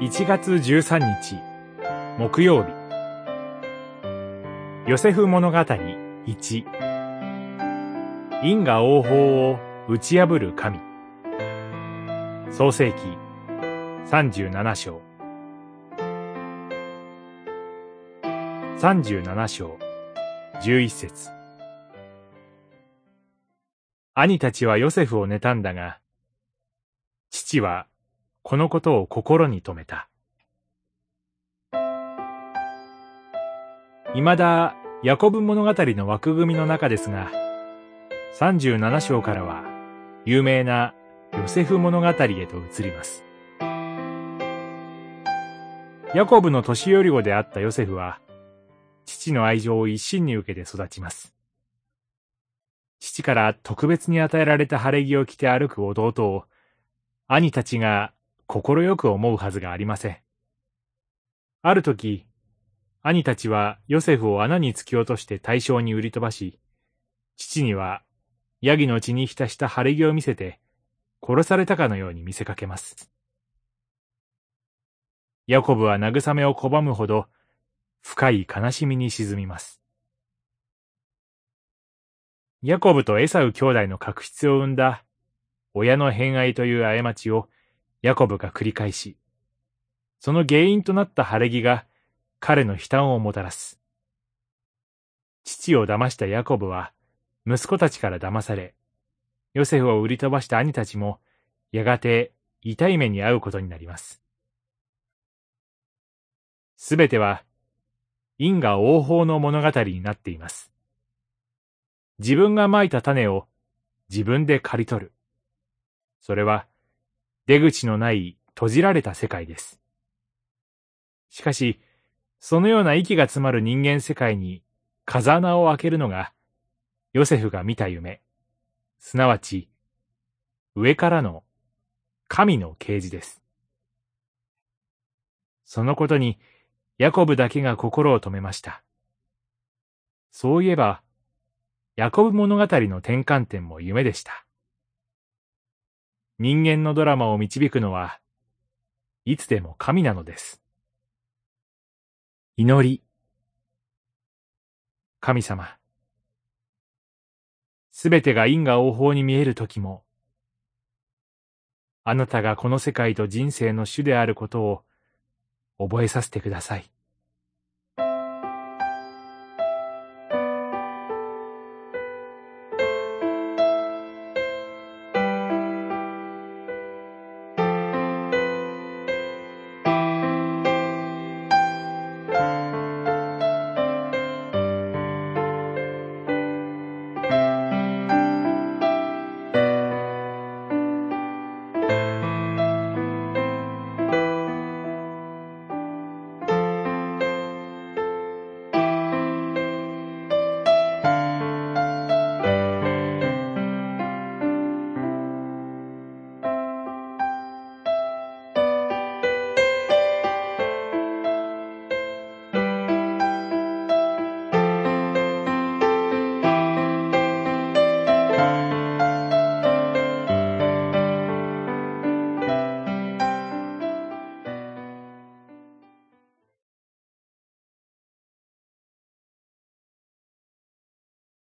1月13日木曜日ヨセフ物語1因果応報を打ち破る神。創世記37章。37章11節。兄たちはヨセフを妬んだが、父はこのことを心に留めた。未だヤコブ物語の枠組みの中ですが、37章からは有名なヨセフ物語へと移ります。ヤコブの年寄り子であったヨセフは、父の愛情を一心に受けて育ちます。父から特別に与えられた晴れ着を着て歩く弟を、兄たちが快く思うはずがありません。ある時、兄たちはヨセフを穴に突き落として対象に売り飛ばし、父にはヤギの血に浸した晴れ着を見せて、殺されたかのように見せかけます。ヤコブは慰めを拒むほど、深い悲しみに沈みます。ヤコブとエサウ兄弟の確執を生んだ、親の偏愛という過ちをヤコブが繰り返し、その原因となった晴れ着が彼の悲嘆をもたらす。父を騙したヤコブは、息子たちから騙され、ヨセフを売り飛ばした兄たちも、やがて痛い目に遭うことになります。すべては、因果応報の物語になっています。自分が蒔いた種を自分で刈り取る。それは、出口のない閉じられた世界です。しかし、そのような息が詰まる人間世界に風穴を開けるのが、ヨセフが見た夢、すなわち、上からの神の啓示です。そのことに、ヤコブだけが心を止めました。そういえば、ヤコブ物語の転換点も夢でした。人間のドラマを導くのは、いつでも神なのです。祈り。神様。すべてが因果応報に見えるときも、あなたがこの世界と人生の主であることを覚えさせてください。